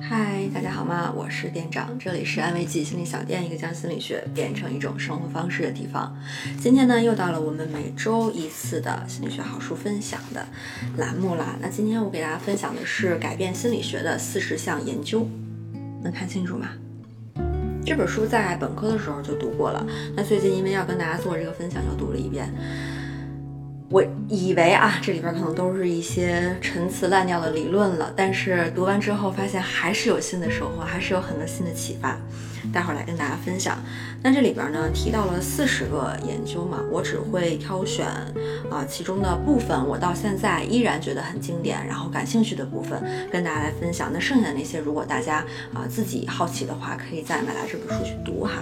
嗨，大家好吗？我是店长，这里是安慰剂心理小店，一个将心理学变成一种生活方式的地方。今天呢，又到了我们每周一次的心理学好书分享的栏目啦。那今天我给大家分享的是改变心理学的四十项研究，能看清楚吗？这本书在本科的时候就读过了，那最近因为要跟大家做这个分享，又读了一遍。我以为啊，这里边可能都是一些陈词滥调的理论了，但是读完之后发现还是有新的收获，还是有很多新的启发。待会儿来跟大家分享。那这里边呢提到了四十个研究嘛，我只会挑选啊其中的部分，我到现在依然觉得很经典，然后感兴趣的部分跟大家来分享。那剩下那些，如果大家啊自己好奇的话，可以再买来这本书去读哈。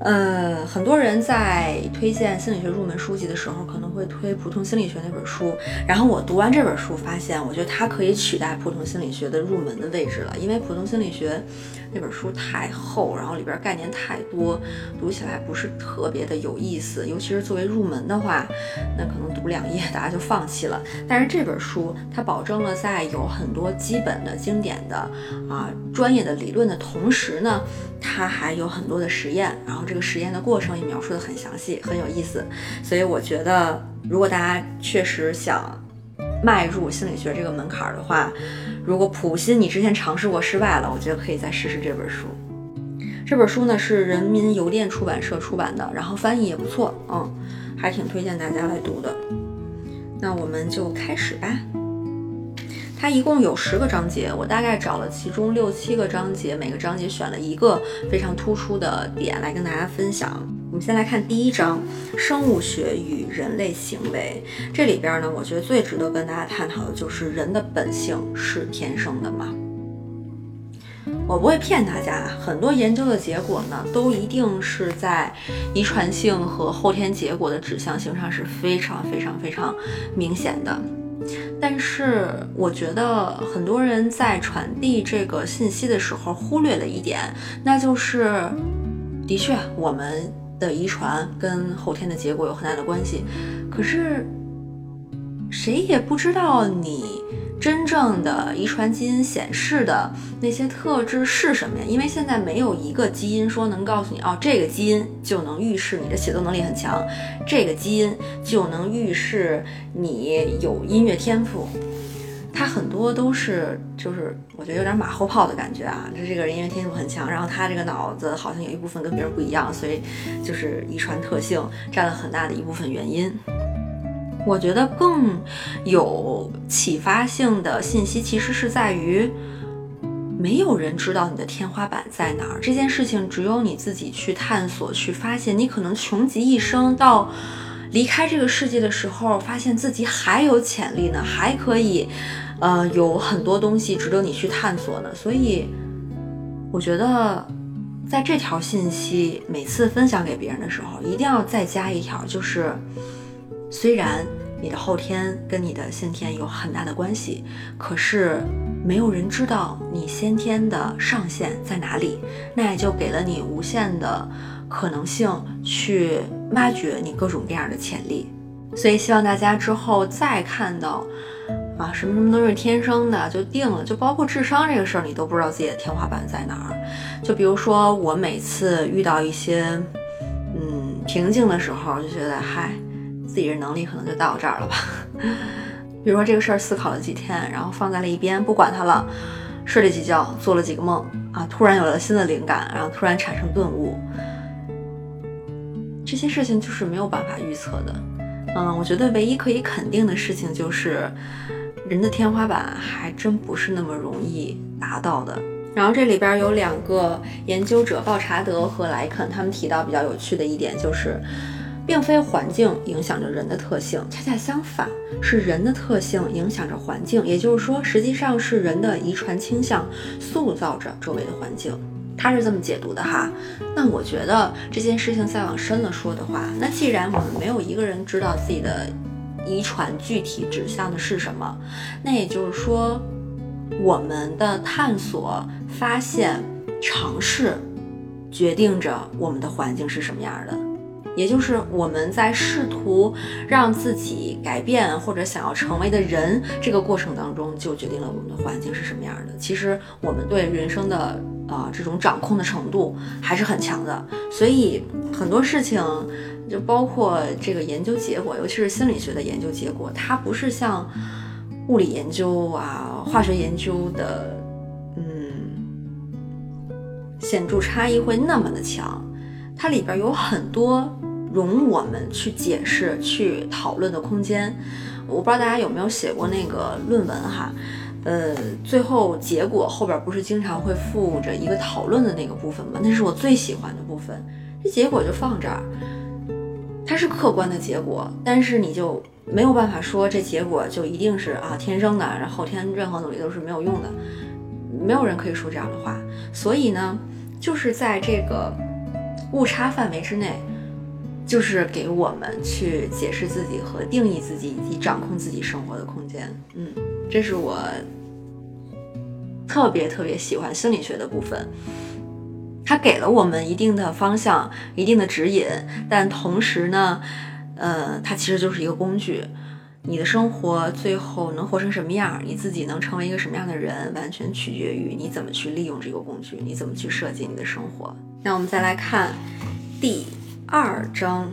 呃，很多人在推荐心理学入门书籍的时候，可能会推《普通心理学》那本书。然后我读完这本书，发现我觉得它可以取代《普通心理学》的入门的位置了，因为《普通心理学》那本书太厚，然后里边概念太多，读起来不是特别的有意思。尤其是作为入门的话，那可能读两页 大家就放弃了。但是这本书它保证了在有很多基本的、经典的啊专业的理论的同时呢，它还有很多的实验，然后。这个实验的过程也描述的很详细，很有意思，所以我觉得，如果大家确实想迈入心理学这个门槛的话，如果普心你之前尝试过失败了，我觉得可以再试试这本书。这本书呢是人民邮电出版社出版的，然后翻译也不错，嗯，还挺推荐大家来读的。那我们就开始吧。它一共有十个章节，我大概找了其中六七个章节，每个章节选了一个非常突出的点来跟大家分享。我们先来看第一章：生物学与人类行为。这里边呢，我觉得最值得跟大家探讨的就是人的本性是天生的吗？我不会骗大家，很多研究的结果呢，都一定是在遗传性和后天结果的指向性上是非常非常非常明显的。但是我觉得很多人在传递这个信息的时候忽略了一点，那就是，的确我们的遗传跟后天的结果有很大的关系，可是谁也不知道你。真正的遗传基因显示的那些特质是什么呀？因为现在没有一个基因说能告诉你，哦，这个基因就能预示你的写作能力很强，这个基因就能预示你有音乐天赋。他很多都是，就是我觉得有点马后炮的感觉啊。就这个人因为天赋很强，然后他这个脑子好像有一部分跟别人不一样，所以就是遗传特性占了很大的一部分原因。我觉得更有启发性的信息，其实是在于，没有人知道你的天花板在哪儿。这件事情只有你自己去探索、去发现。你可能穷极一生，到离开这个世界的时候，发现自己还有潜力呢，还可以，呃，有很多东西值得你去探索呢。所以，我觉得在这条信息每次分享给别人的时候，一定要再加一条，就是。虽然你的后天跟你的先天有很大的关系，可是没有人知道你先天的上限在哪里，那也就给了你无限的可能性去挖掘你各种各样的潜力。所以希望大家之后再看到啊什么什么都是天生的就定了，就包括智商这个事儿，你都不知道自己的天花板在哪儿。就比如说我每次遇到一些嗯瓶颈的时候，就觉得嗨。自己的能力可能就到这儿了吧。比如说这个事儿思考了几天，然后放在了一边，不管它了，睡了几觉，做了几个梦啊，突然有了新的灵感，然后突然产生顿悟。这些事情就是没有办法预测的。嗯，我觉得唯一可以肯定的事情就是，人的天花板还真不是那么容易达到的。然后这里边有两个研究者，鲍查德和莱肯，他们提到比较有趣的一点就是。并非环境影响着人的特性，恰恰相反，是人的特性影响着环境。也就是说，实际上是人的遗传倾向塑造着周围的环境。他是这么解读的哈。那我觉得这件事情再往深了说的话，那既然我们没有一个人知道自己的遗传具体指向的是什么，那也就是说，我们的探索、发现、尝试，决定着我们的环境是什么样的。也就是我们在试图让自己改变或者想要成为的人这个过程当中，就决定了我们的环境是什么样的。其实我们对人生的啊这种掌控的程度还是很强的，所以很多事情，就包括这个研究结果，尤其是心理学的研究结果，它不是像物理研究啊、化学研究的，嗯，显著差异会那么的强。它里边有很多容我们去解释、去讨论的空间。我不知道大家有没有写过那个论文哈，呃，最后结果后边不是经常会附着一个讨论的那个部分吗？那是我最喜欢的部分。这结果就放这儿，它是客观的结果，但是你就没有办法说这结果就一定是啊天生的，然后后天任何努力都是没有用的，没有人可以说这样的话。所以呢，就是在这个。误差范围之内，就是给我们去解释自己和定义自己以及掌控自己生活的空间。嗯，这是我特别特别喜欢心理学的部分。它给了我们一定的方向、一定的指引，但同时呢，呃，它其实就是一个工具。你的生活最后能活成什么样，你自己能成为一个什么样的人，完全取决于你怎么去利用这个工具，你怎么去设计你的生活。那我们再来看第二章，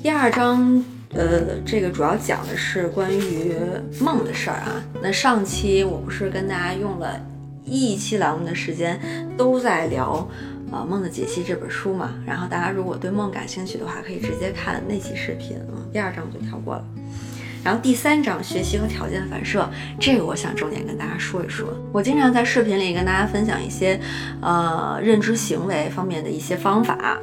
第二章，呃，这个主要讲的是关于梦的事儿啊。那上期我不是跟大家用了一期栏目的时间，都在聊呃《梦的解析》这本书嘛。然后大家如果对梦感兴趣的话，可以直接看那期视频啊。第二章我就跳过了。然后第三章学习和条件反射，这个我想重点跟大家说一说。我经常在视频里跟大家分享一些，呃，认知行为方面的一些方法。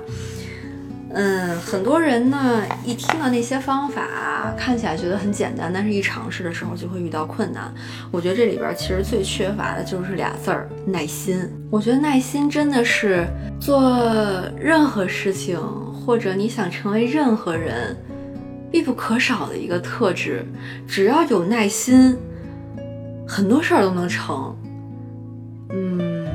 嗯，很多人呢一听到那些方法，看起来觉得很简单，但是一尝试的时候就会遇到困难。我觉得这里边其实最缺乏的就是俩字儿：耐心。我觉得耐心真的是做任何事情，或者你想成为任何人。必不可少的一个特质，只要有耐心，很多事儿都能成。嗯，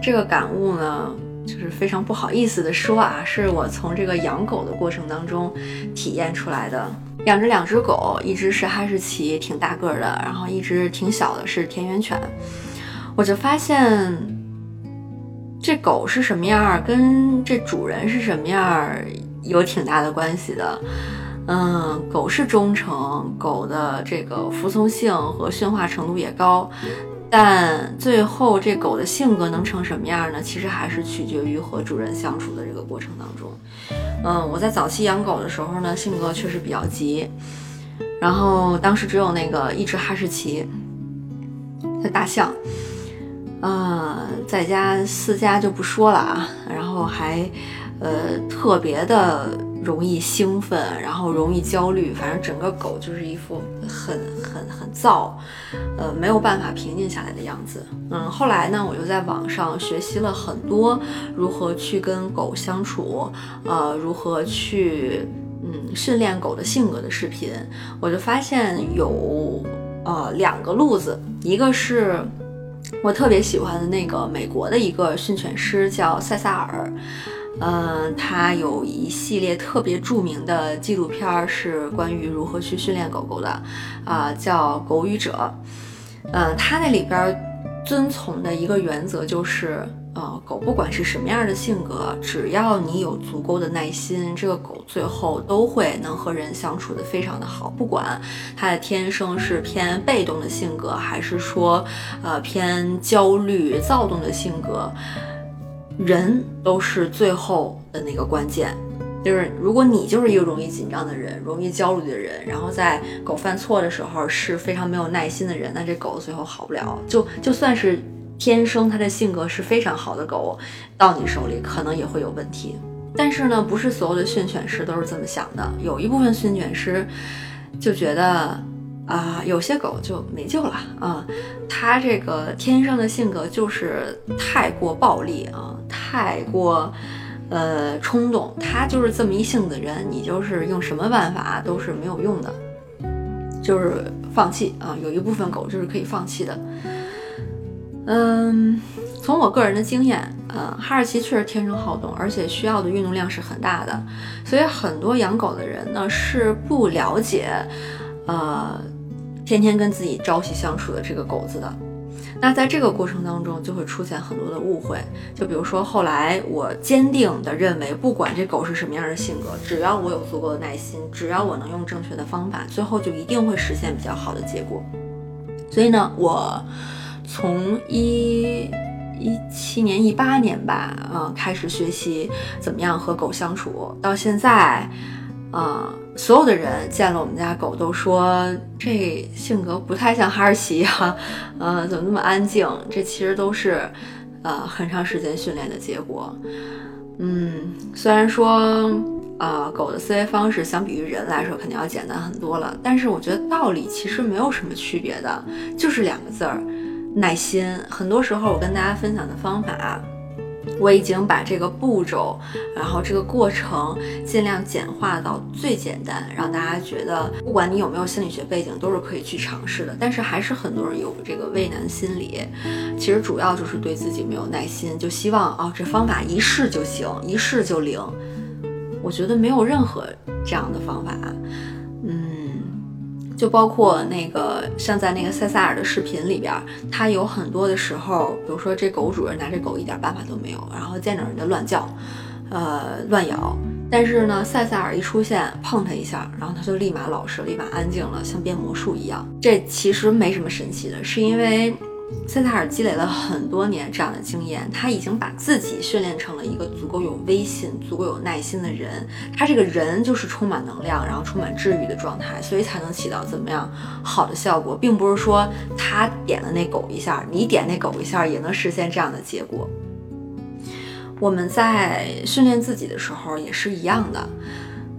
这个感悟呢，就是非常不好意思的说啊，是我从这个养狗的过程当中体验出来的。养着两只狗，一只是哈士奇，挺大个的，然后一只挺小的，是田园犬。我就发现，这狗是什么样，跟这主人是什么样，有挺大的关系的。嗯，狗是忠诚，狗的这个服从性和驯化程度也高，但最后这狗的性格能成什么样呢？其实还是取决于和主人相处的这个过程当中。嗯，我在早期养狗的时候呢，性格确实比较急，然后当时只有那个一只哈士奇，它大象，呃，在家私家就不说了啊，然后还呃特别的。容易兴奋，然后容易焦虑，反正整个狗就是一副很很很躁，呃，没有办法平静下来的样子。嗯，后来呢，我就在网上学习了很多如何去跟狗相处，呃，如何去嗯训练狗的性格的视频，我就发现有呃两个路子，一个是我特别喜欢的那个美国的一个训犬师叫塞萨尔。嗯，他有一系列特别著名的纪录片，是关于如何去训练狗狗的，啊，叫《狗语者》。嗯，他那里边遵从的一个原则就是，呃，狗不管是什么样的性格，只要你有足够的耐心，这个狗最后都会能和人相处的非常的好。不管它的天生是偏被动的性格，还是说，呃，偏焦虑躁动的性格。人都是最后的那个关键，就是如果你就是一个容易紧张的人，容易焦虑的人，然后在狗犯错的时候是非常没有耐心的人，那这狗最后好不了。就就算是天生它的性格是非常好的狗，到你手里可能也会有问题。但是呢，不是所有的训犬师都是这么想的，有一部分训犬师就觉得。啊，有些狗就没救了啊！它这个天生的性格就是太过暴力啊，太过呃冲动。它就是这么一性子人，你就是用什么办法都是没有用的，就是放弃啊。有一部分狗就是可以放弃的。嗯，从我个人的经验，呃，哈士奇确实天生好动，而且需要的运动量是很大的，所以很多养狗的人呢是不了解，呃，天天跟自己朝夕相处的这个狗子的。那在这个过程当中，就会出现很多的误会。就比如说，后来我坚定的认为，不管这狗是什么样的性格，只要我有足够的耐心，只要我能用正确的方法，最后就一定会实现比较好的结果。所以呢，我从一一七年、一八年吧，嗯，开始学习怎么样和狗相处，到现在，啊。所有的人见了我们家狗都说这性格不太像哈士奇呀，呃，怎么那么安静？这其实都是，呃，很长时间训练的结果。嗯，虽然说，呃，狗的思维方式相比于人来说肯定要简单很多了，但是我觉得道理其实没有什么区别的，就是两个字儿，耐心。很多时候我跟大家分享的方法。我已经把这个步骤，然后这个过程尽量简化到最简单，让大家觉得不管你有没有心理学背景，都是可以去尝试的。但是还是很多人有这个畏难心理，其实主要就是对自己没有耐心，就希望哦这方法一试就行，一试就灵。我觉得没有任何这样的方法。就包括那个像在那个塞萨尔的视频里边，他有很多的时候，比如说这狗主人拿着狗一点办法都没有，然后见着人家乱叫，呃乱咬，但是呢，塞萨尔一出现碰它一下，然后它就立马老实，立马安静了，像变魔术一样。这其实没什么神奇的，是因为。塞萨尔积累了很多年这样的经验，他已经把自己训练成了一个足够有威信、足够有耐心的人。他这个人就是充满能量，然后充满治愈的状态，所以才能起到怎么样好的效果，并不是说他点了那狗一下，你点那狗一下也能实现这样的结果。我们在训练自己的时候也是一样的，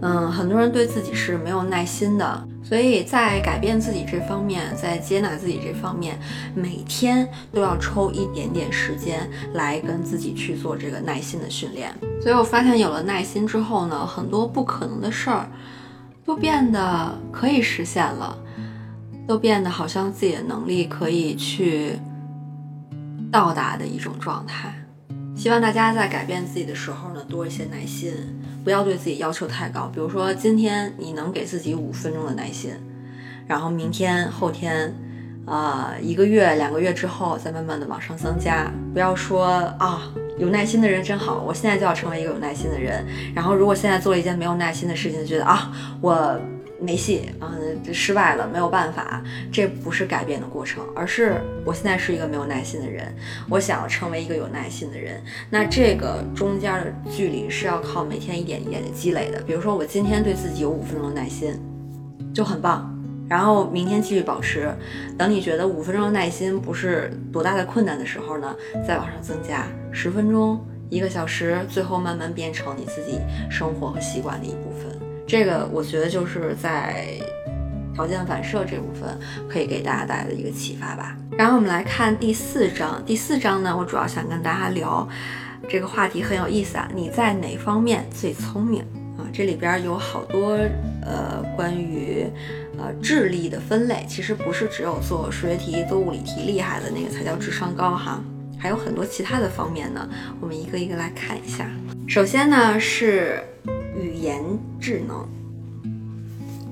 嗯，很多人对自己是没有耐心的。所以在改变自己这方面，在接纳自己这方面，每天都要抽一点点时间来跟自己去做这个耐心的训练。所以我发现有了耐心之后呢，很多不可能的事儿都变得可以实现了，都变得好像自己的能力可以去到达的一种状态。希望大家在改变自己的时候呢，多一些耐心。不要对自己要求太高，比如说今天你能给自己五分钟的耐心，然后明天、后天，呃，一个月、两个月之后再慢慢的往上增加。不要说啊，有耐心的人真好，我现在就要成为一个有耐心的人。然后如果现在做了一件没有耐心的事情，觉得啊，我。没戏嗯，失败了，没有办法。这不是改变的过程，而是我现在是一个没有耐心的人，我想要成为一个有耐心的人。那这个中间的距离是要靠每天一点一点的积累的。比如说，我今天对自己有五分钟的耐心，就很棒。然后明天继续保持，等你觉得五分钟的耐心不是多大的困难的时候呢，再往上增加十分钟、一个小时，最后慢慢变成你自己生活和习惯的一部分。这个我觉得就是在条件反射这部分可以给大家带来的一个启发吧。然后我们来看第四章，第四章呢，我主要想跟大家聊这个话题很有意思啊，你在哪方面最聪明啊？这里边有好多呃关于呃智力的分类，其实不是只有做数学题、做物理题厉害的那个才叫智商高哈，还有很多其他的方面呢。我们一个一个来看一下。首先呢是。语言智能，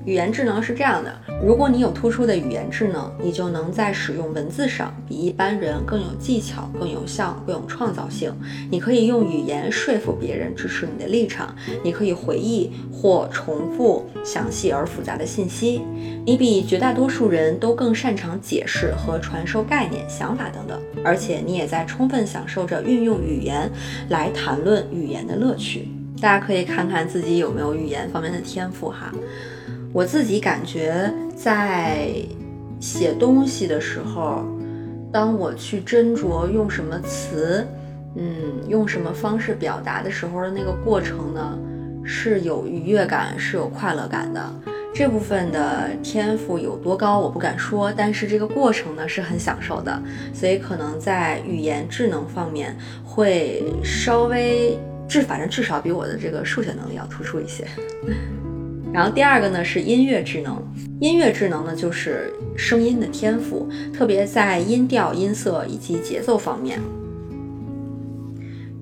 语言智能是这样的：如果你有突出的语言智能，你就能在使用文字上比一般人更有技巧、更有效、更有创造性。你可以用语言说服别人支持你的立场，你可以回忆或重复详细而复杂的信息，你比绝大多数人都更擅长解释和传授概念、想法等等。而且你也在充分享受着运用语言来谈论语言的乐趣。大家可以看看自己有没有语言方面的天赋哈。我自己感觉在写东西的时候，当我去斟酌用什么词，嗯，用什么方式表达的时候的那个过程呢，是有愉悦感，是有快乐感的。这部分的天赋有多高，我不敢说，但是这个过程呢是很享受的，所以可能在语言智能方面会稍微。至反正至少比我的这个数学能力要突出一些。然后第二个呢是音乐智能，音乐智能呢就是声音的天赋，特别在音调、音色以及节奏方面。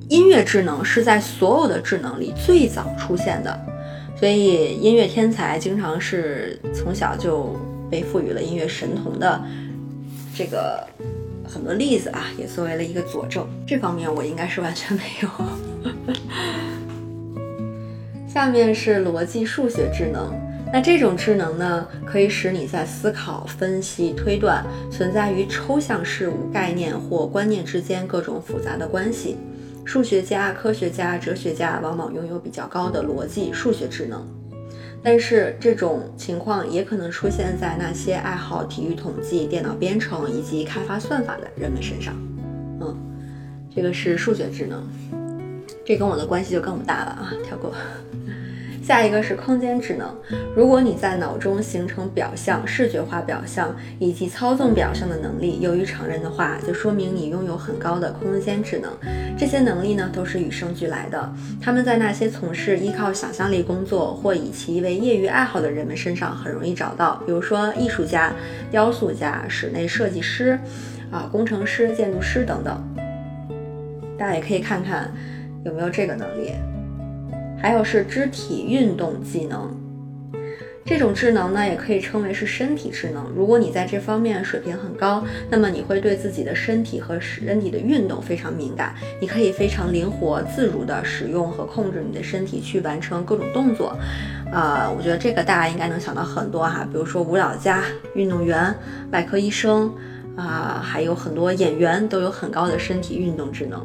音乐智能是在所有的智能里最早出现的，所以音乐天才经常是从小就被赋予了音乐神童的这个很多例子啊，也作为了一个佐证。这方面我应该是完全没有。下面是逻辑数学智能，那这种智能呢，可以使你在思考、分析、推断存在于抽象事物、概念或观念之间各种复杂的关系。数学家、科学家、哲学家往往拥有比较高的逻辑数学智能，但是这种情况也可能出现在那些爱好体育统计、电脑编程以及开发算法的人们身上。嗯，这个是数学智能，这跟我的关系就更大了啊，跳过。下一个是空间智能。如果你在脑中形成表象、视觉化表象以及操纵表象的能力优于常人的话，就说明你拥有很高的空间智能。这些能力呢，都是与生俱来的。他们在那些从事依靠想象力工作或以其为业余爱好的人们身上很容易找到，比如说艺术家、雕塑家、室内设计师、啊工程师、建筑师等等。大家也可以看看有没有这个能力。还有是肢体运动技能，这种智能呢，也可以称为是身体智能。如果你在这方面水平很高，那么你会对自己的身体和身体的运动非常敏感，你可以非常灵活自如地使用和控制你的身体去完成各种动作。啊，我觉得这个大家应该能想到很多哈，比如说舞蹈家、运动员、外科医生啊，还有很多演员都有很高的身体运动智能。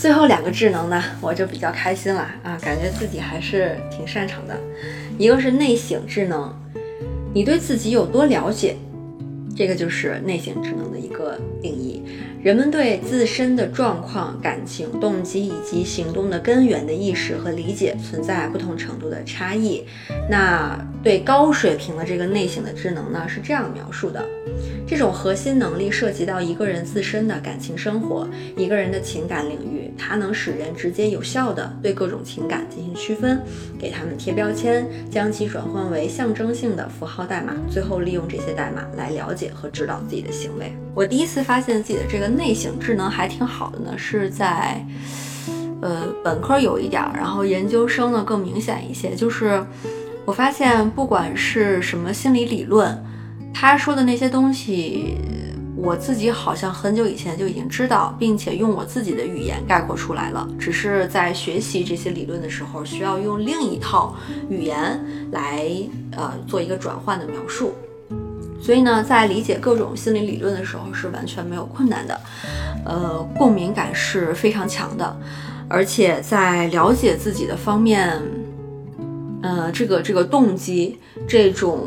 最后两个智能呢，我就比较开心了啊，感觉自己还是挺擅长的。一个是内省智能，你对自己有多了解，这个就是内省智能的一个定义。人们对自身的状况、感情、动机以及行动的根源的意识和理解存在不同程度的差异。那对高水平的这个内省的智能呢，是这样描述的：这种核心能力涉及到一个人自身的感情生活，一个人的情感领域，它能使人直接有效地对各种情感进行区分，给他们贴标签，将其转换为象征性的符号代码，最后利用这些代码来了解和指导自己的行为。我第一次发现自己的这个。内省智能还挺好的呢，是在，呃，本科有一点，然后研究生呢更明显一些。就是我发现，不管是什么心理理论，他说的那些东西，我自己好像很久以前就已经知道，并且用我自己的语言概括出来了。只是在学习这些理论的时候，需要用另一套语言来，呃，做一个转换的描述。所以呢，在理解各种心理理论的时候是完全没有困难的，呃，共鸣感是非常强的，而且在了解自己的方面，呃，这个这个动机、这种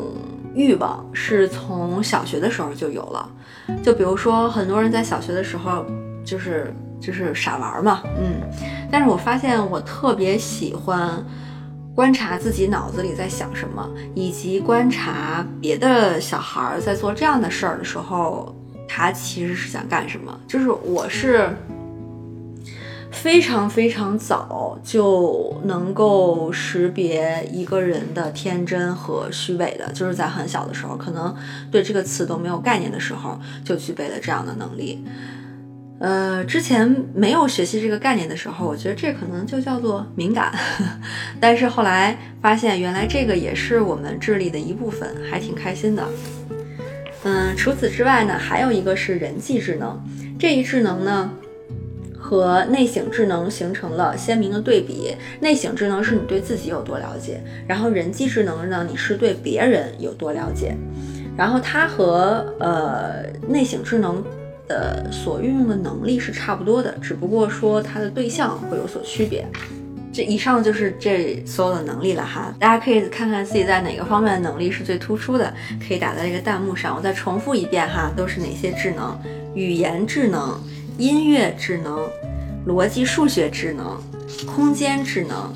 欲望是从小学的时候就有了。就比如说，很多人在小学的时候就是就是傻玩嘛，嗯，但是我发现我特别喜欢。观察自己脑子里在想什么，以及观察别的小孩在做这样的事儿的时候，他其实是想干什么。就是我是非常非常早就能够识别一个人的天真和虚伪的，就是在很小的时候，可能对这个词都没有概念的时候，就具备了这样的能力。呃，之前没有学习这个概念的时候，我觉得这可能就叫做敏感，但是后来发现，原来这个也是我们智力的一部分，还挺开心的。嗯，除此之外呢，还有一个是人际智能，这一智能呢和内省智能形成了鲜明的对比。内省智能是你对自己有多了解，然后人际智能呢，你是对别人有多了解，然后它和呃内省智能。的所运用的能力是差不多的，只不过说它的对象会有所区别。这以上就是这所有的能力了哈，大家可以看看自己在哪个方面的能力是最突出的，可以打在这个弹幕上。我再重复一遍哈，都是哪些智能？语言智能、音乐智能、逻辑数学智能、空间智能、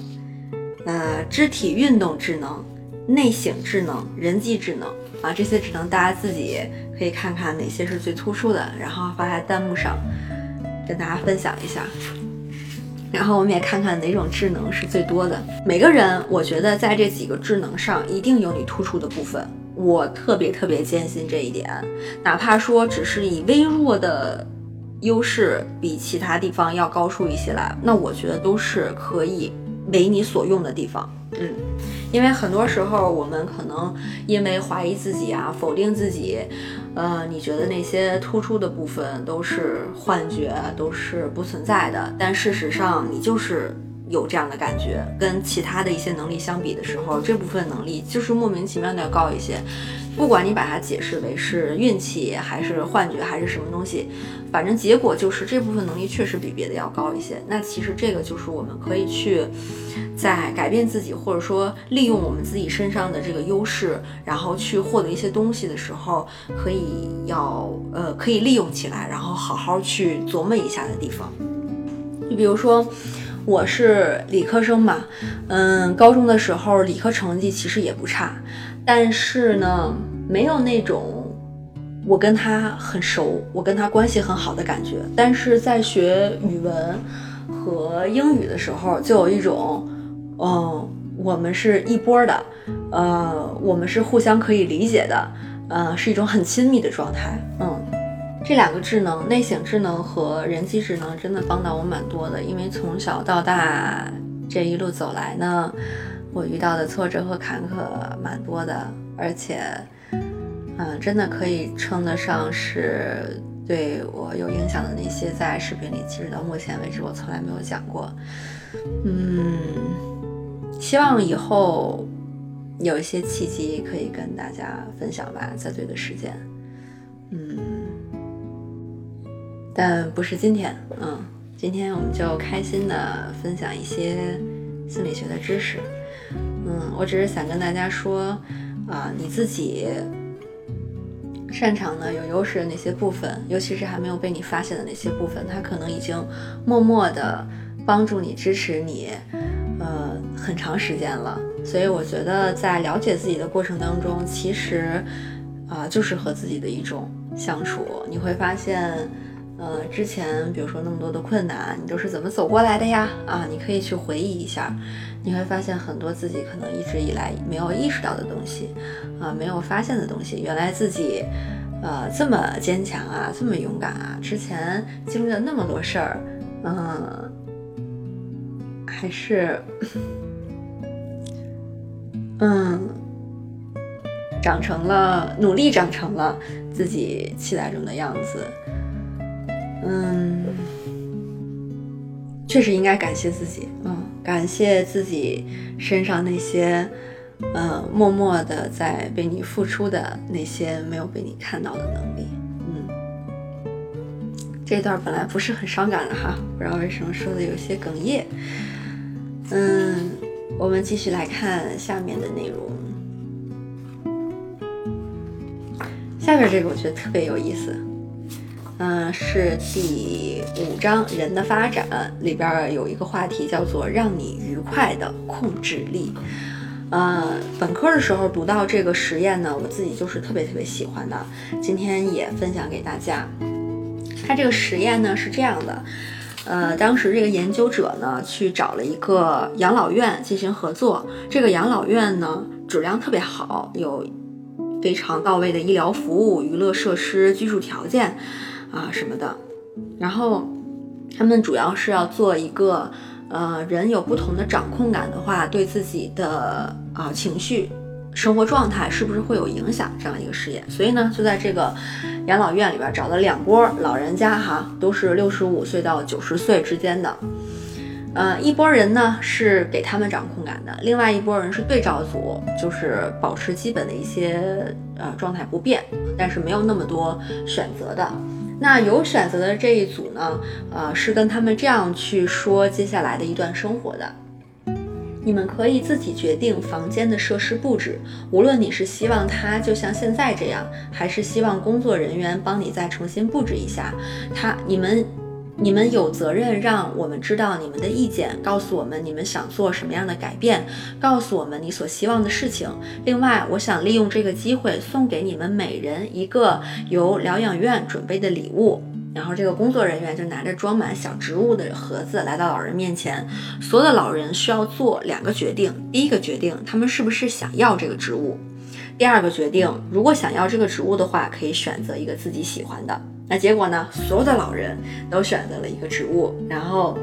呃，肢体运动智能、内省智能、人际智能啊，这些智能大家自己。可以看看哪些是最突出的，然后发在弹幕上，跟大家分享一下。然后我们也看看哪种智能是最多的。每个人，我觉得在这几个智能上一定有你突出的部分，我特别特别坚信这一点。哪怕说只是以微弱的优势比其他地方要高出一些来，那我觉得都是可以为你所用的地方。嗯，因为很多时候我们可能因为怀疑自己啊，否定自己，呃，你觉得那些突出的部分都是幻觉，都是不存在的，但事实上你就是有这样的感觉。跟其他的一些能力相比的时候，这部分能力就是莫名其妙的要高一些。不管你把它解释为是运气，还是幻觉，还是什么东西，反正结果就是这部分能力确实比别的要高一些。那其实这个就是我们可以去在改变自己，或者说利用我们自己身上的这个优势，然后去获得一些东西的时候，可以要呃可以利用起来，然后好好去琢磨一下的地方。你比如说，我是理科生嘛，嗯，高中的时候理科成绩其实也不差。但是呢，没有那种我跟他很熟，我跟他关系很好的感觉。但是在学语文和英语的时候，就有一种，嗯，我们是一波的，呃，我们是互相可以理解的，呃，是一种很亲密的状态。嗯，这两个智能，内省智能和人机智能，真的帮到我蛮多的。因为从小到大这一路走来呢。我遇到的挫折和坎坷蛮多的，而且，嗯，真的可以称得上是对我有影响的那些，在视频里其实到目前为止我从来没有讲过。嗯，希望以后有一些契机可以跟大家分享吧，在对的时间。嗯，但不是今天，嗯，今天我们就开心的分享一些心理学的知识。嗯，我只是想跟大家说，啊，你自己擅长的、有优势的那些部分，尤其是还没有被你发现的那些部分，它可能已经默默的帮助你、支持你，呃，很长时间了。所以我觉得，在了解自己的过程当中，其实，啊，就是和自己的一种相处。你会发现，呃，之前比如说那么多的困难，你都是怎么走过来的呀？啊，你可以去回忆一下。你会发现很多自己可能一直以来没有意识到的东西，啊，没有发现的东西。原来自己，呃，这么坚强啊，这么勇敢啊！之前经历了那么多事儿，嗯，还是，嗯，长成了，努力长成了自己期待中的样子。嗯，确实应该感谢自己，嗯。感谢自己身上那些，呃，默默的在被你付出的那些没有被你看到的能力。嗯，这段本来不是很伤感的哈，不知道为什么说的有些哽咽。嗯，我们继续来看下面的内容。下面这个我觉得特别有意思。嗯，是第五章《人的发展》里边有一个话题叫做“让你愉快的控制力”。呃，本科的时候读到这个实验呢，我自己就是特别特别喜欢的，今天也分享给大家。它这个实验呢是这样的，呃，当时这个研究者呢去找了一个养老院进行合作，这个养老院呢质量特别好，有非常到位的医疗服务、娱乐设施、居住条件。啊什么的，然后他们主要是要做一个，呃，人有不同的掌控感的话，对自己的啊情绪、生活状态是不是会有影响这样一个实验。所以呢，就在这个养老院里边找了两波老人家哈，都是六十五岁到九十岁之间的，呃，一波人呢是给他们掌控感的，另外一波人是对照组，就是保持基本的一些呃状态不变，但是没有那么多选择的。那有选择的这一组呢，呃，是跟他们这样去说接下来的一段生活的。你们可以自己决定房间的设施布置，无论你是希望它就像现在这样，还是希望工作人员帮你再重新布置一下。它，你们。你们有责任让我们知道你们的意见，告诉我们你们想做什么样的改变，告诉我们你所希望的事情。另外，我想利用这个机会送给你们每人一个由疗养院准备的礼物。然后，这个工作人员就拿着装满小植物的盒子来到老人面前。所有的老人需要做两个决定：第一个决定，他们是不是想要这个植物；第二个决定，如果想要这个植物的话，可以选择一个自己喜欢的。那结果呢，所有的老人都选择了一个植物，然后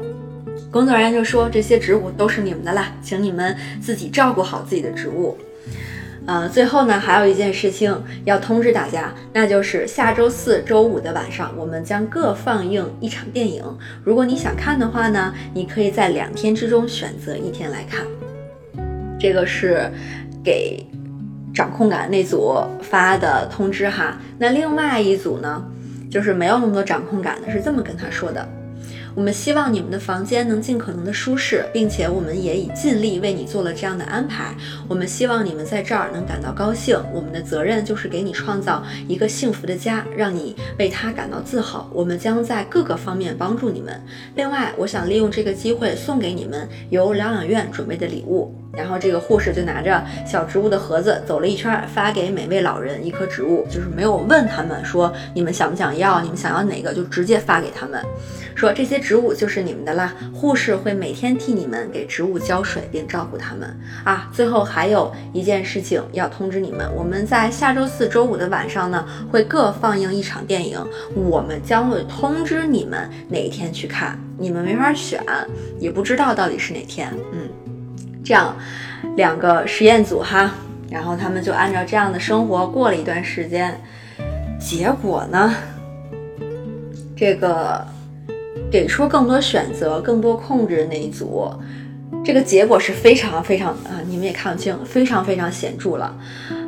工作人员就说这些植物都是你们的啦，请你们自己照顾好自己的植物。呃，最后呢，还有一件事情要通知大家，那就是下周四周五的晚上，我们将各放映一场电影。如果你想看的话呢，你可以在两天之中选择一天来看。这个是给掌控感那组发的通知哈。那另外一组呢，就是没有那么多掌控感的，是这么跟他说的。我们希望你们的房间能尽可能的舒适，并且我们也已尽力为你做了这样的安排。我们希望你们在这儿能感到高兴。我们的责任就是给你创造一个幸福的家，让你为他感到自豪。我们将在各个方面帮助你们。另外，我想利用这个机会送给你们由疗养院准备的礼物。然后这个护士就拿着小植物的盒子走了一圈，发给每位老人一棵植物，就是没有问他们说你们想不想要，你们想要哪个，就直接发给他们。说这些植物就是你们的啦，护士会每天替你们给植物浇水并照顾它们啊。最后还有一件事情要通知你们，我们在下周四周五的晚上呢，会各放映一场电影，我们将会通知你们哪一天去看，你们没法选，也不知道到底是哪天。嗯，这样两个实验组哈，然后他们就按照这样的生活过了一段时间，结果呢，这个。给出更多选择、更多控制的那一组，这个结果是非常非常啊，你们也看不清，非常非常显著了。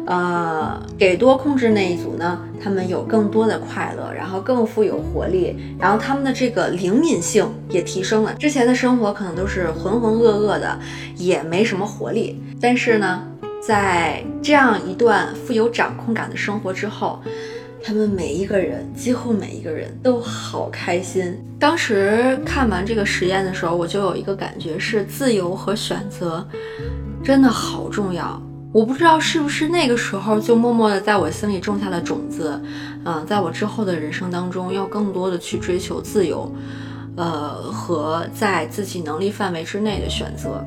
呃，给多控制那一组呢，他们有更多的快乐，然后更富有活力，然后他们的这个灵敏性也提升了。之前的生活可能都是浑浑噩噩的，也没什么活力。但是呢，在这样一段富有掌控感的生活之后。他们每一个人，几乎每一个人都好开心。当时看完这个实验的时候，我就有一个感觉是自由和选择真的好重要。我不知道是不是那个时候就默默的在我心里种下了种子，嗯，在我之后的人生当中要更多的去追求自由，呃，和在自己能力范围之内的选择。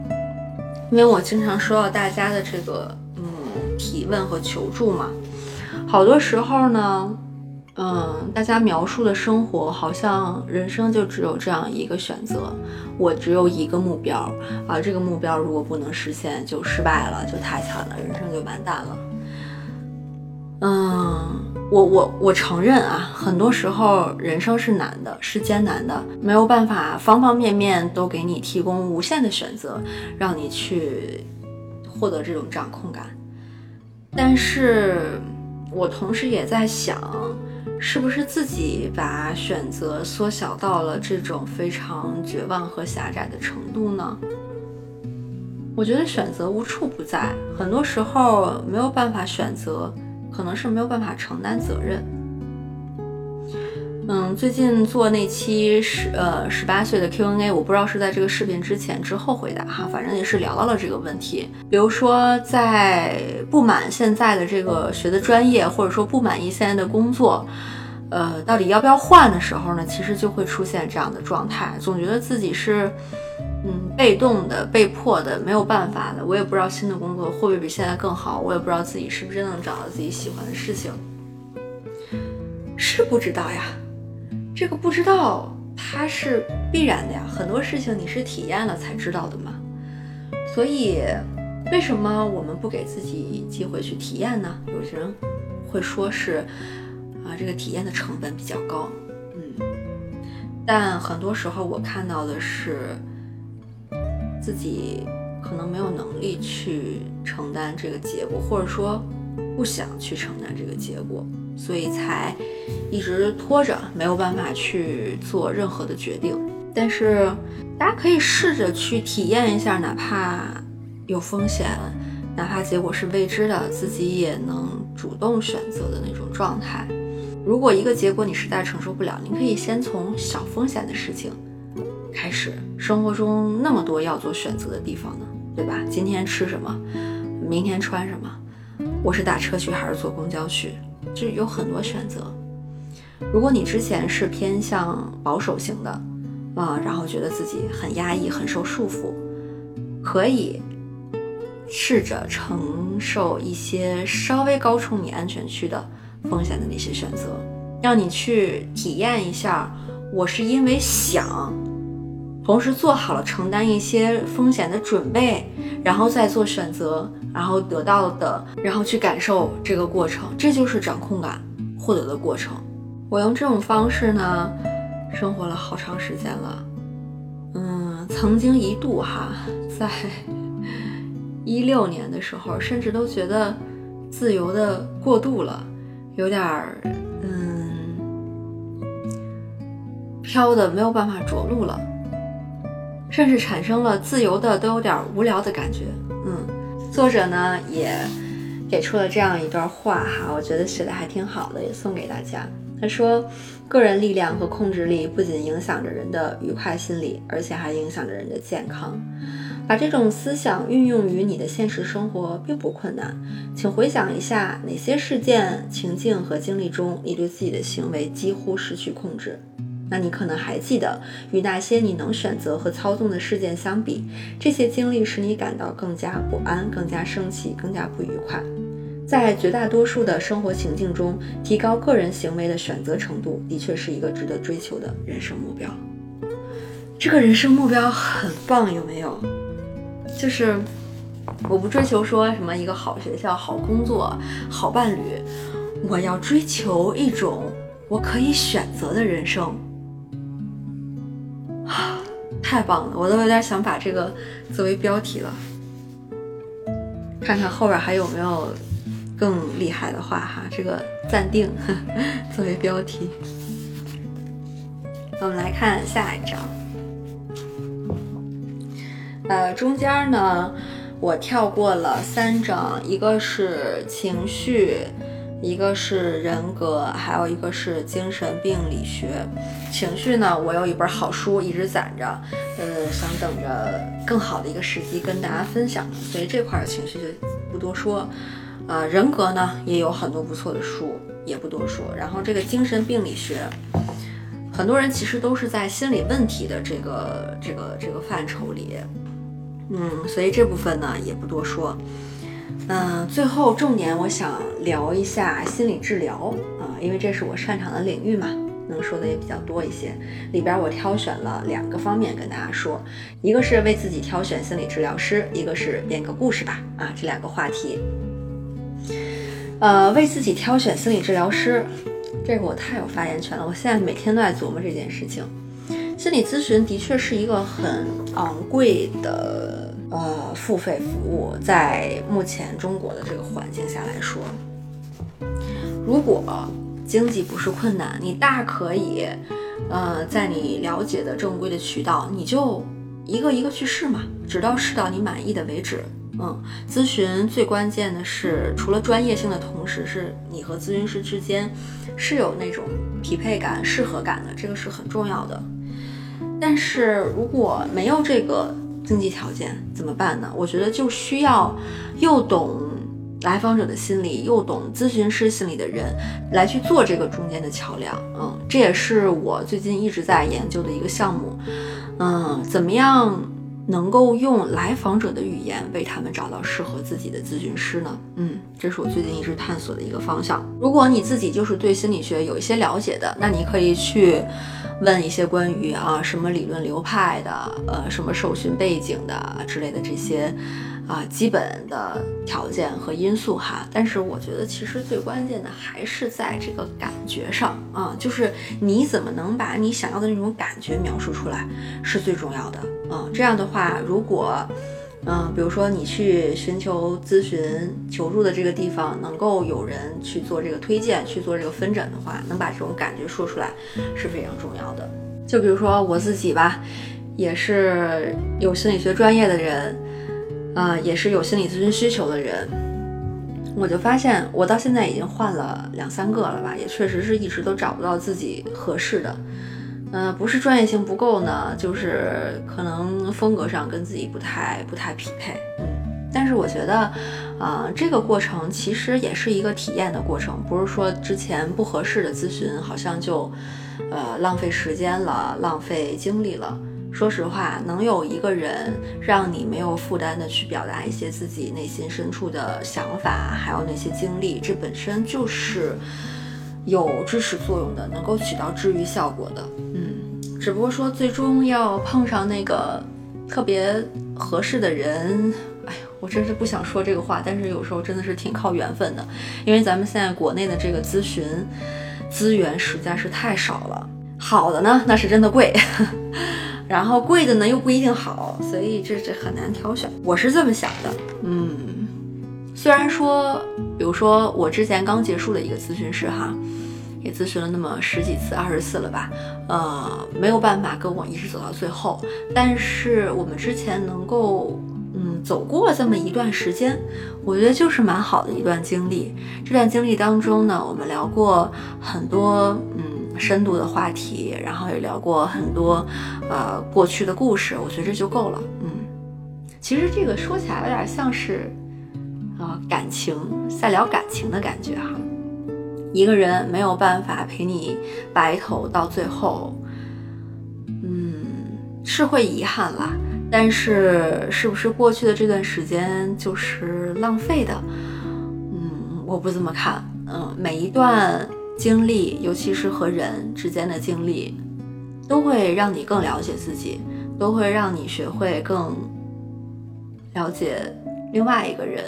因为我经常收到大家的这个嗯提问和求助嘛。好多时候呢，嗯，大家描述的生活好像人生就只有这样一个选择，我只有一个目标啊，这个目标如果不能实现，就失败了，就太惨了，人生就完蛋了。嗯，我我我承认啊，很多时候人生是难的，是艰难的，没有办法方方面面都给你提供无限的选择，让你去获得这种掌控感，但是。我同时也在想，是不是自己把选择缩小到了这种非常绝望和狭窄的程度呢？我觉得选择无处不在，很多时候没有办法选择，可能是没有办法承担责任。嗯，最近做那期十呃十八岁的 Q&A，我不知道是在这个视频之前之后回答哈，反正也是聊到了这个问题。比如说，在不满现在的这个学的专业，或者说不满意现在的工作，呃，到底要不要换的时候呢，其实就会出现这样的状态，总觉得自己是嗯被动的、被迫的、没有办法的。我也不知道新的工作会不会比现在更好，我也不知道自己是不是真能找到自己喜欢的事情，是不知道呀。这个不知道，它是必然的呀。很多事情你是体验了才知道的嘛。所以，为什么我们不给自己机会去体验呢？有些人会说是啊，这个体验的成本比较高。嗯，但很多时候我看到的是，自己可能没有能力去承担这个结果，或者说不想去承担这个结果。所以才一直拖着，没有办法去做任何的决定。但是大家可以试着去体验一下，哪怕有风险，哪怕结果是未知的，自己也能主动选择的那种状态。如果一个结果你实在承受不了，你可以先从小风险的事情开始。生活中那么多要做选择的地方呢，对吧？今天吃什么？明天穿什么？我是打车去还是坐公交去？就有很多选择。如果你之前是偏向保守型的，啊，然后觉得自己很压抑、很受束缚，可以试着承受一些稍微高出你安全区的风险的那些选择。让你去体验一下，我是因为想，同时做好了承担一些风险的准备，然后再做选择，然后得到的，然后去感受这个过程，这就是掌控感获得的过程。我用这种方式呢，生活了好长时间了。嗯，曾经一度哈，在一六年的时候，甚至都觉得自由的过度了，有点儿嗯。飘的没有办法着陆了，甚至产生了自由的都有点无聊的感觉。嗯，作者呢也给出了这样一段话哈，我觉得写的还挺好的，也送给大家。他说，个人力量和控制力不仅影响着人的愉快心理，而且还影响着人的健康。把这种思想运用于你的现实生活并不困难，请回想一下哪些事件、情境和经历中，你对自己的行为几乎失去控制。那你可能还记得，与那些你能选择和操纵的事件相比，这些经历使你感到更加不安、更加生气、更加不愉快。在绝大多数的生活情境中，提高个人行为的选择程度，的确是一个值得追求的人生目标。这个人生目标很棒，有没有？就是我不追求说什么一个好学校、好工作、好伴侣，我要追求一种我可以选择的人生。太棒了，我都有点想把这个作为标题了，看看后边还有没有更厉害的话哈。这个暂定作为标题。我们来看下一张，呃，中间呢我跳过了三张，一个是情绪。一个是人格，还有一个是精神病理学。情绪呢，我有一本好书一直攒着，呃，想等着更好的一个时机跟大家分享，所以这块的情绪就不多说。呃，人格呢也有很多不错的书，也不多说。然后这个精神病理学，很多人其实都是在心理问题的这个这个这个范畴里，嗯，所以这部分呢也不多说。嗯，最后重点我想聊一下心理治疗啊，因为这是我擅长的领域嘛，能说的也比较多一些。里边我挑选了两个方面跟大家说，一个是为自己挑选心理治疗师，一个是编个故事吧啊，这两个话题。呃，为自己挑选心理治疗师，这个我太有发言权了，我现在每天都在琢磨这件事情。心理咨询的确是一个很昂贵的。呃，付费服务在目前中国的这个环境下来说，如果经济不是困难，你大可以，呃，在你了解的正规的渠道，你就一个一个去试嘛，直到试到你满意的为止。嗯，咨询最关键的是，除了专业性的同时，是你和咨询师之间是有那种匹配感、适合感的，这个是很重要的。但是如果没有这个，经济条件怎么办呢？我觉得就需要又懂来访者的心理，又懂咨询师心理的人来去做这个中间的桥梁。嗯，这也是我最近一直在研究的一个项目。嗯，怎么样能够用来访者的语言为他们找到适合自己的咨询师呢？嗯，这是我最近一直探索的一个方向。如果你自己就是对心理学有一些了解的，那你可以去。问一些关于啊什么理论流派的，呃什么受训背景的之类的这些啊基本的条件和因素哈，但是我觉得其实最关键的还是在这个感觉上啊，就是你怎么能把你想要的那种感觉描述出来是最重要的啊。这样的话，如果嗯，比如说你去寻求咨询求助的这个地方，能够有人去做这个推荐，去做这个分诊的话，能把这种感觉说出来是非常重要的。就比如说我自己吧，也是有心理学专业的人，啊，也是有心理咨询需求的人，我就发现我到现在已经换了两三个了吧，也确实是一直都找不到自己合适的。嗯，不是专业性不够呢，就是可能风格上跟自己不太不太匹配。嗯，但是我觉得，啊，这个过程其实也是一个体验的过程，不是说之前不合适的咨询好像就，呃，浪费时间了，浪费精力了。说实话，能有一个人让你没有负担的去表达一些自己内心深处的想法，还有那些经历，这本身就是。有支持作用的，能够起到治愈效果的。嗯，只不过说最终要碰上那个特别合适的人，哎呀，我真是不想说这个话，但是有时候真的是挺靠缘分的，因为咱们现在国内的这个咨询资源实在是太少了，好的呢，那是真的贵。然后贵的呢又不一定好，所以这这很难挑选。我是这么想的，嗯，虽然说，比如说我之前刚结束的一个咨询师哈，也咨询了那么十几次、二十次了吧，呃，没有办法跟我一直走到最后，但是我们之前能够嗯走过这么一段时间，我觉得就是蛮好的一段经历。这段经历当中呢，我们聊过很多嗯。深度的话题，然后也聊过很多，呃，过去的故事，我觉得这就够了。嗯，其实这个说起来有点像是，啊，感情在聊感情的感觉哈。一个人没有办法陪你白头到最后，嗯，是会遗憾啦。但是是不是过去的这段时间就是浪费的？嗯，我不这么看。嗯，每一段。经历，尤其是和人之间的经历，都会让你更了解自己，都会让你学会更了解另外一个人，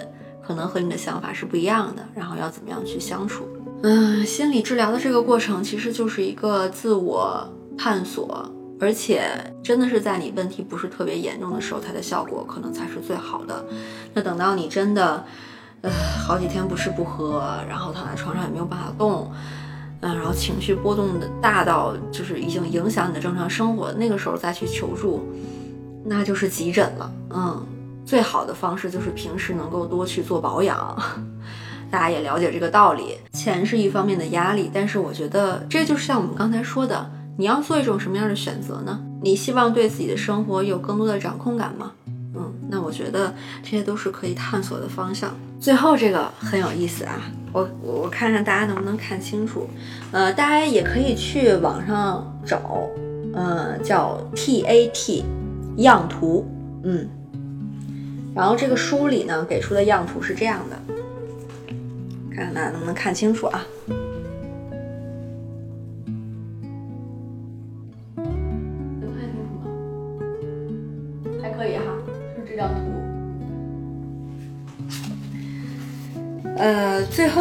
可能和你的想法是不一样的，然后要怎么样去相处。嗯，心理治疗的这个过程其实就是一个自我探索，而且真的是在你问题不是特别严重的时候，它的效果可能才是最好的。那等到你真的，呃，好几天不吃不喝，然后躺在床上也没有办法动。嗯，然后情绪波动的大到就是已经影响你的正常生活，那个时候再去求助，那就是急诊了。嗯，最好的方式就是平时能够多去做保养。大家也了解这个道理，钱是一方面的压力，但是我觉得这就是像我们刚才说的，你要做一种什么样的选择呢？你希望对自己的生活有更多的掌控感吗？那我觉得这些都是可以探索的方向。最后这个很有意思啊。我我看看大家能不能看清楚，呃，大家也可以去网上找，嗯，叫 T A T 样图，嗯，然后这个书里呢给出的样图是这样的，看看大家能不能看清楚啊？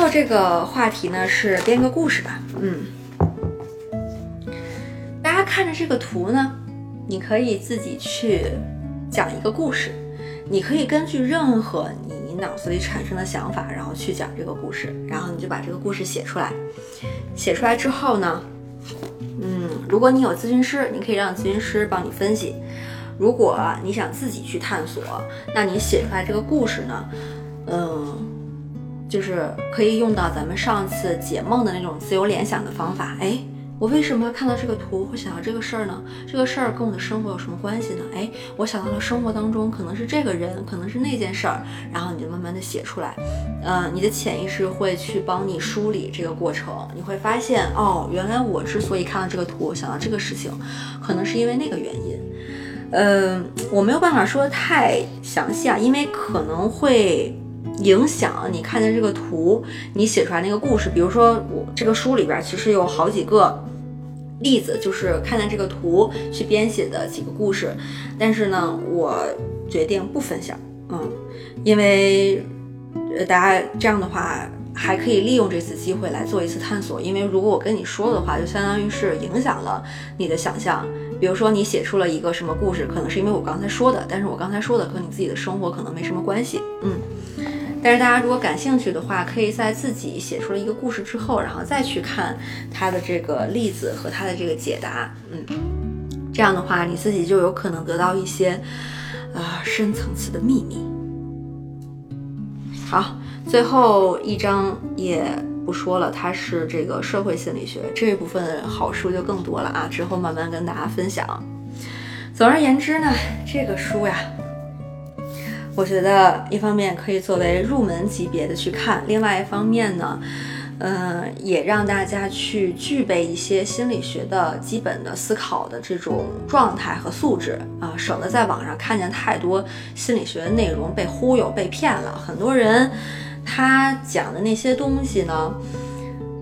后这个话题呢是编个故事吧。嗯，大家看着这个图呢，你可以自己去讲一个故事。你可以根据任何你脑子里产生的想法，然后去讲这个故事，然后你就把这个故事写出来。写出来之后呢，嗯，如果你有咨询师，你可以让咨询师帮你分析。如果你想自己去探索，那你写出来这个故事呢，嗯。就是可以用到咱们上次解梦的那种自由联想的方法。哎，我为什么看到这个图会想到这个事儿呢？这个事儿跟我的生活有什么关系呢？哎，我想到了生活当中可能是这个人，可能是那件事儿，然后你就慢慢的写出来。嗯，你的潜意识会去帮你梳理这个过程，你会发现哦，原来我之所以看到这个图想到这个事情，可能是因为那个原因。嗯，我没有办法说的太详细啊，因为可能会。影响你看见这个图，你写出来那个故事。比如说，我这个书里边其实有好几个例子，就是看见这个图去编写的几个故事。但是呢，我决定不分享，嗯，因为呃，大家这样的话还可以利用这次机会来做一次探索。因为如果我跟你说的话，就相当于是影响了你的想象。比如说，你写出了一个什么故事，可能是因为我刚才说的，但是我刚才说的和你自己的生活可能没什么关系，嗯。但是大家如果感兴趣的话，可以在自己写出了一个故事之后，然后再去看他的这个例子和他的这个解答，嗯，这样的话你自己就有可能得到一些啊深层次的秘密。好，最后一章也不说了，它是这个社会心理学这一部分好书就更多了啊，之后慢慢跟大家分享。总而言之呢，这个书呀。我觉得一方面可以作为入门级别的去看，另外一方面呢，嗯，也让大家去具备一些心理学的基本的思考的这种状态和素质啊，省得在网上看见太多心理学的内容被忽悠、被骗了。很多人他讲的那些东西呢，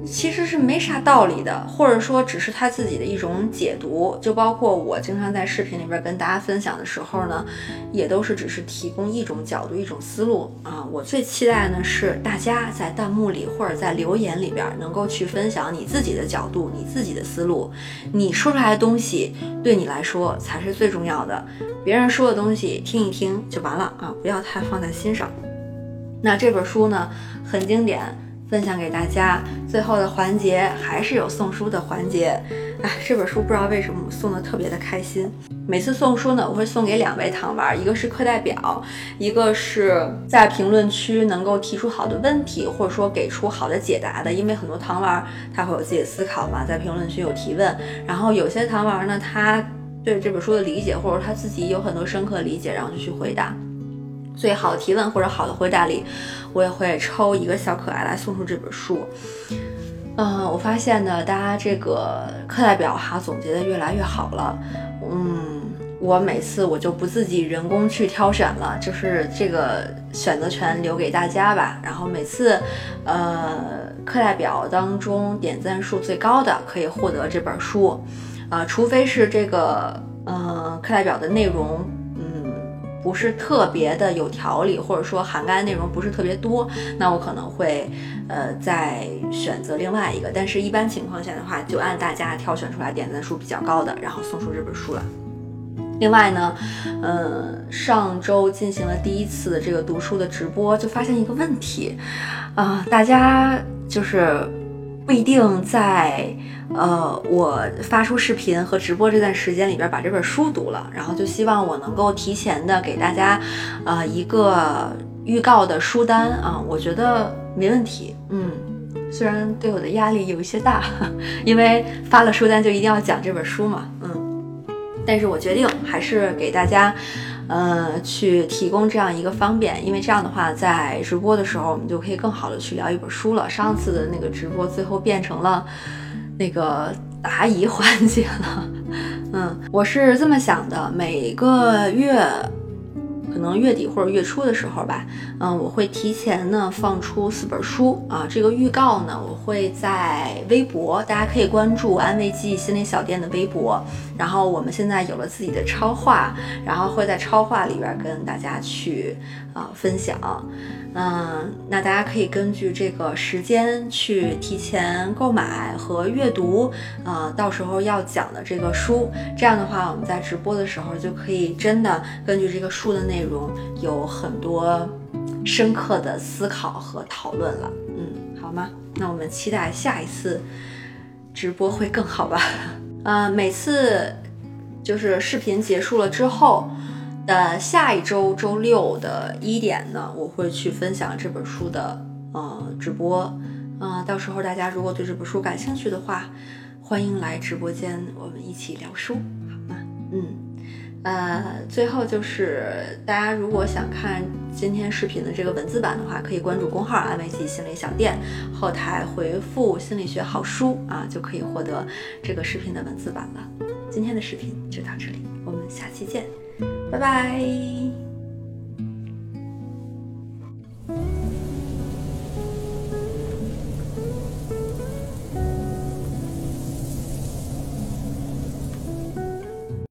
其实是没啥道理的，或者说只是他自己的一种解读。就包括我经常在视频里边跟大家分享的时候呢，也都是只是提供一种角度、一种思路啊。我最期待呢是大家在弹幕里或者在留言里边能够去分享你自己的角度、你自己的思路。你说出来的东西对你来说才是最重要的，别人说的东西听一听就完了啊，不要太放在心上。那这本书呢，很经典。分享给大家，最后的环节还是有送书的环节。哎，这本书不知道为什么我送的特别的开心。每次送书呢，我会送给两位糖丸，一个是课代表，一个是在评论区能够提出好的问题，或者说给出好的解答的。因为很多糖丸他会有自己的思考嘛，在评论区有提问。然后有些糖丸呢，他对这本书的理解，或者他自己有很多深刻理解，然后就去回答。最好的提问或者好的回答里，我也会抽一个小可爱来送出这本书。嗯，我发现呢，大家这个课代表哈总结的越来越好了。嗯，我每次我就不自己人工去挑选了，就是这个选择权留给大家吧。然后每次，呃，课代表当中点赞数最高的可以获得这本书。啊，除非是这个，呃，课代表的内容。不是特别的有条理，或者说涵盖的内容不是特别多，那我可能会，呃，再选择另外一个。但是，一般情况下的话，就按大家挑选出来点赞数比较高的，然后送出这本书了。另外呢，呃，上周进行了第一次这个读书的直播，就发现一个问题，啊，大家就是不一定在。呃，我发出视频和直播这段时间里边把这本书读了，然后就希望我能够提前的给大家，呃，一个预告的书单啊，我觉得没问题。嗯，虽然对我的压力有一些大，因为发了书单就一定要讲这本书嘛，嗯，但是我决定还是给大家，呃，去提供这样一个方便，因为这样的话，在直播的时候我们就可以更好的去聊一本书了。上次的那个直播最后变成了。那个答疑环节了，嗯，我是这么想的，每个月。可能月底或者月初的时候吧，嗯，我会提前呢放出四本书啊。这个预告呢，我会在微博，大家可以关注安慰剂心理小店的微博。然后我们现在有了自己的超话，然后会在超话里边跟大家去啊分享。嗯，那大家可以根据这个时间去提前购买和阅读啊，到时候要讲的这个书。这样的话，我们在直播的时候就可以真的根据这个书的内容。有很多深刻的思考和讨论了，嗯，好吗？那我们期待下一次直播会更好吧？呃，每次就是视频结束了之后的下一周周六的一点呢，我会去分享这本书的呃直播，嗯，到时候大家如果对这本书感兴趣的话，欢迎来直播间，我们一起聊书，好吗？嗯。呃，最后就是大家如果想看今天视频的这个文字版的话，可以关注公号“安慰剂心理小店”，后台回复“心理学好书”啊，就可以获得这个视频的文字版了。今天的视频就到这里，我们下期见，拜拜。